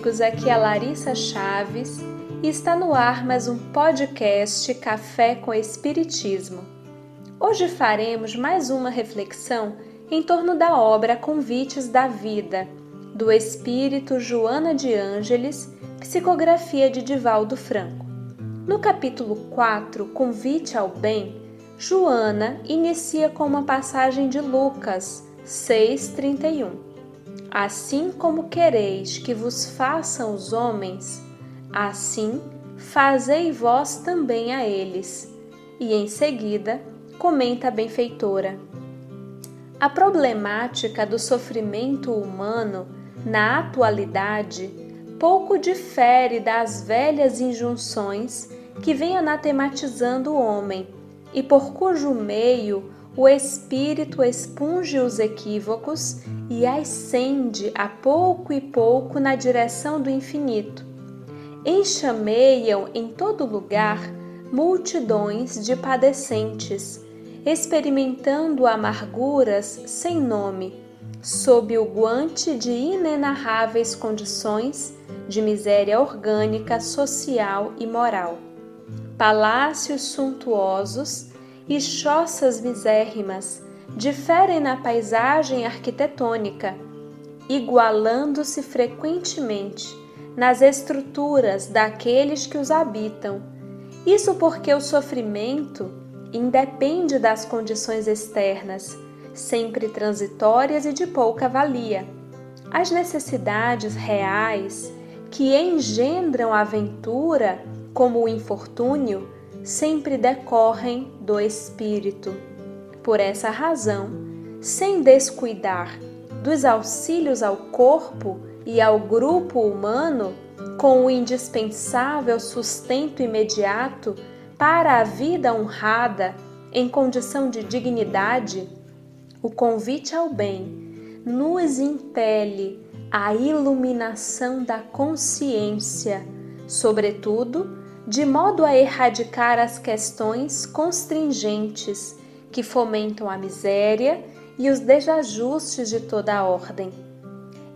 Amigos, aqui é Larissa Chaves e está no ar mais um podcast Café com Espiritismo. Hoje faremos mais uma reflexão em torno da obra Convites da Vida, do espírito Joana de Ângeles, psicografia de Divaldo Franco. No capítulo 4, Convite ao Bem, Joana inicia com uma passagem de Lucas 6,31 Assim como quereis que vos façam os homens, assim fazei vós também a eles. E em seguida, comenta a benfeitora. A problemática do sofrimento humano na atualidade pouco difere das velhas injunções que vem anatematizando o homem e por cujo meio o espírito expunge os equívocos e ascende a pouco e pouco na direção do infinito. Enxameiam em todo lugar multidões de padecentes, experimentando amarguras sem nome, sob o guante de inenarráveis condições de miséria orgânica, social e moral. Palácios suntuosos e choças misérrimas diferem na paisagem arquitetônica, igualando-se frequentemente nas estruturas daqueles que os habitam. Isso porque o sofrimento independe das condições externas, sempre transitórias e de pouca valia. As necessidades reais que engendram a aventura, como o infortúnio, sempre decorrem do espírito. Por essa razão, sem descuidar dos auxílios ao corpo e ao grupo humano, com o indispensável sustento imediato para a vida honrada em condição de dignidade, o convite ao bem nos impele à iluminação da consciência, sobretudo de modo a erradicar as questões constringentes que fomentam a miséria e os desajustes de toda a ordem.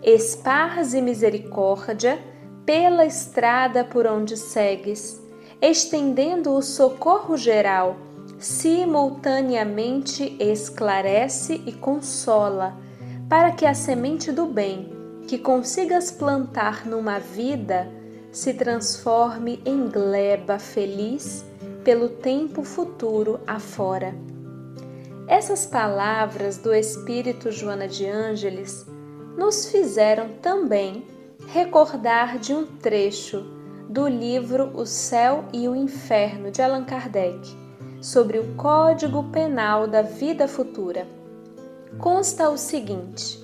Esparze misericórdia pela estrada por onde segues, estendendo o socorro geral, simultaneamente esclarece e consola, para que a semente do bem que consigas plantar numa vida se transforme em gleba feliz pelo tempo futuro afora. Essas palavras do Espírito Joana de Ângeles nos fizeram também recordar de um trecho do livro O Céu e o Inferno de Allan Kardec, sobre o Código Penal da Vida Futura. Consta o seguinte: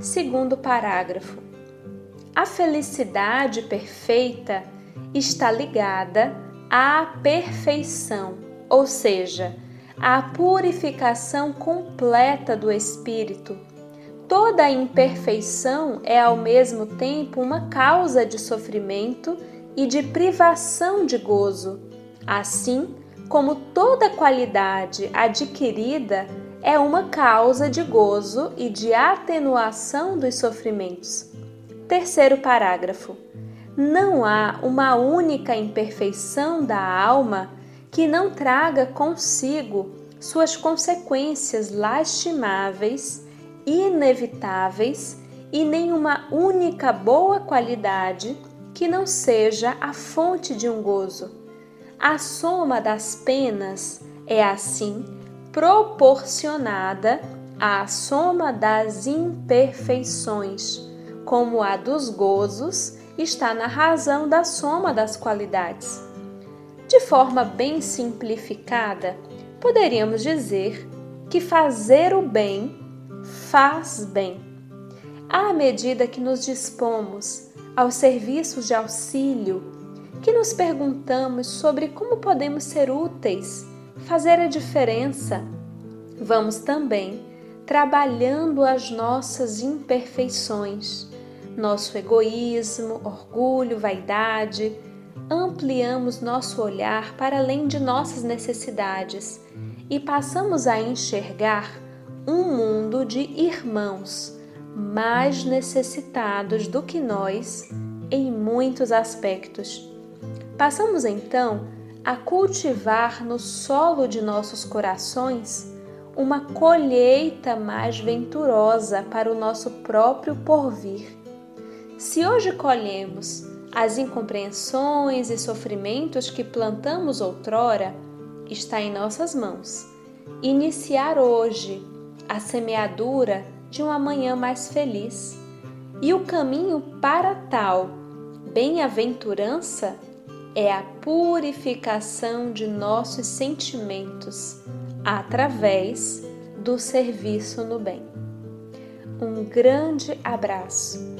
segundo parágrafo, a felicidade perfeita está ligada à perfeição, ou seja, à purificação completa do espírito. Toda imperfeição é ao mesmo tempo uma causa de sofrimento e de privação de gozo, assim como toda qualidade adquirida é uma causa de gozo e de atenuação dos sofrimentos. Terceiro parágrafo. Não há uma única imperfeição da alma que não traga consigo suas consequências lastimáveis, inevitáveis e nenhuma única boa qualidade que não seja a fonte de um gozo. A soma das penas é assim proporcionada à soma das imperfeições como a dos gozos, está na razão da soma das qualidades. De forma bem simplificada, poderíamos dizer que fazer o bem faz bem. À medida que nos dispomos aos serviços de auxílio, que nos perguntamos sobre como podemos ser úteis, fazer a diferença, vamos também trabalhando as nossas imperfeições nosso egoísmo, orgulho, vaidade, ampliamos nosso olhar para além de nossas necessidades e passamos a enxergar um mundo de irmãos, mais necessitados do que nós em muitos aspectos. Passamos então a cultivar no solo de nossos corações uma colheita mais venturosa para o nosso próprio porvir. Se hoje colhemos as incompreensões e sofrimentos que plantamos outrora, está em nossas mãos. Iniciar hoje a semeadura de um amanhã mais feliz. E o caminho para tal bem-aventurança é a purificação de nossos sentimentos através do serviço no bem. Um grande abraço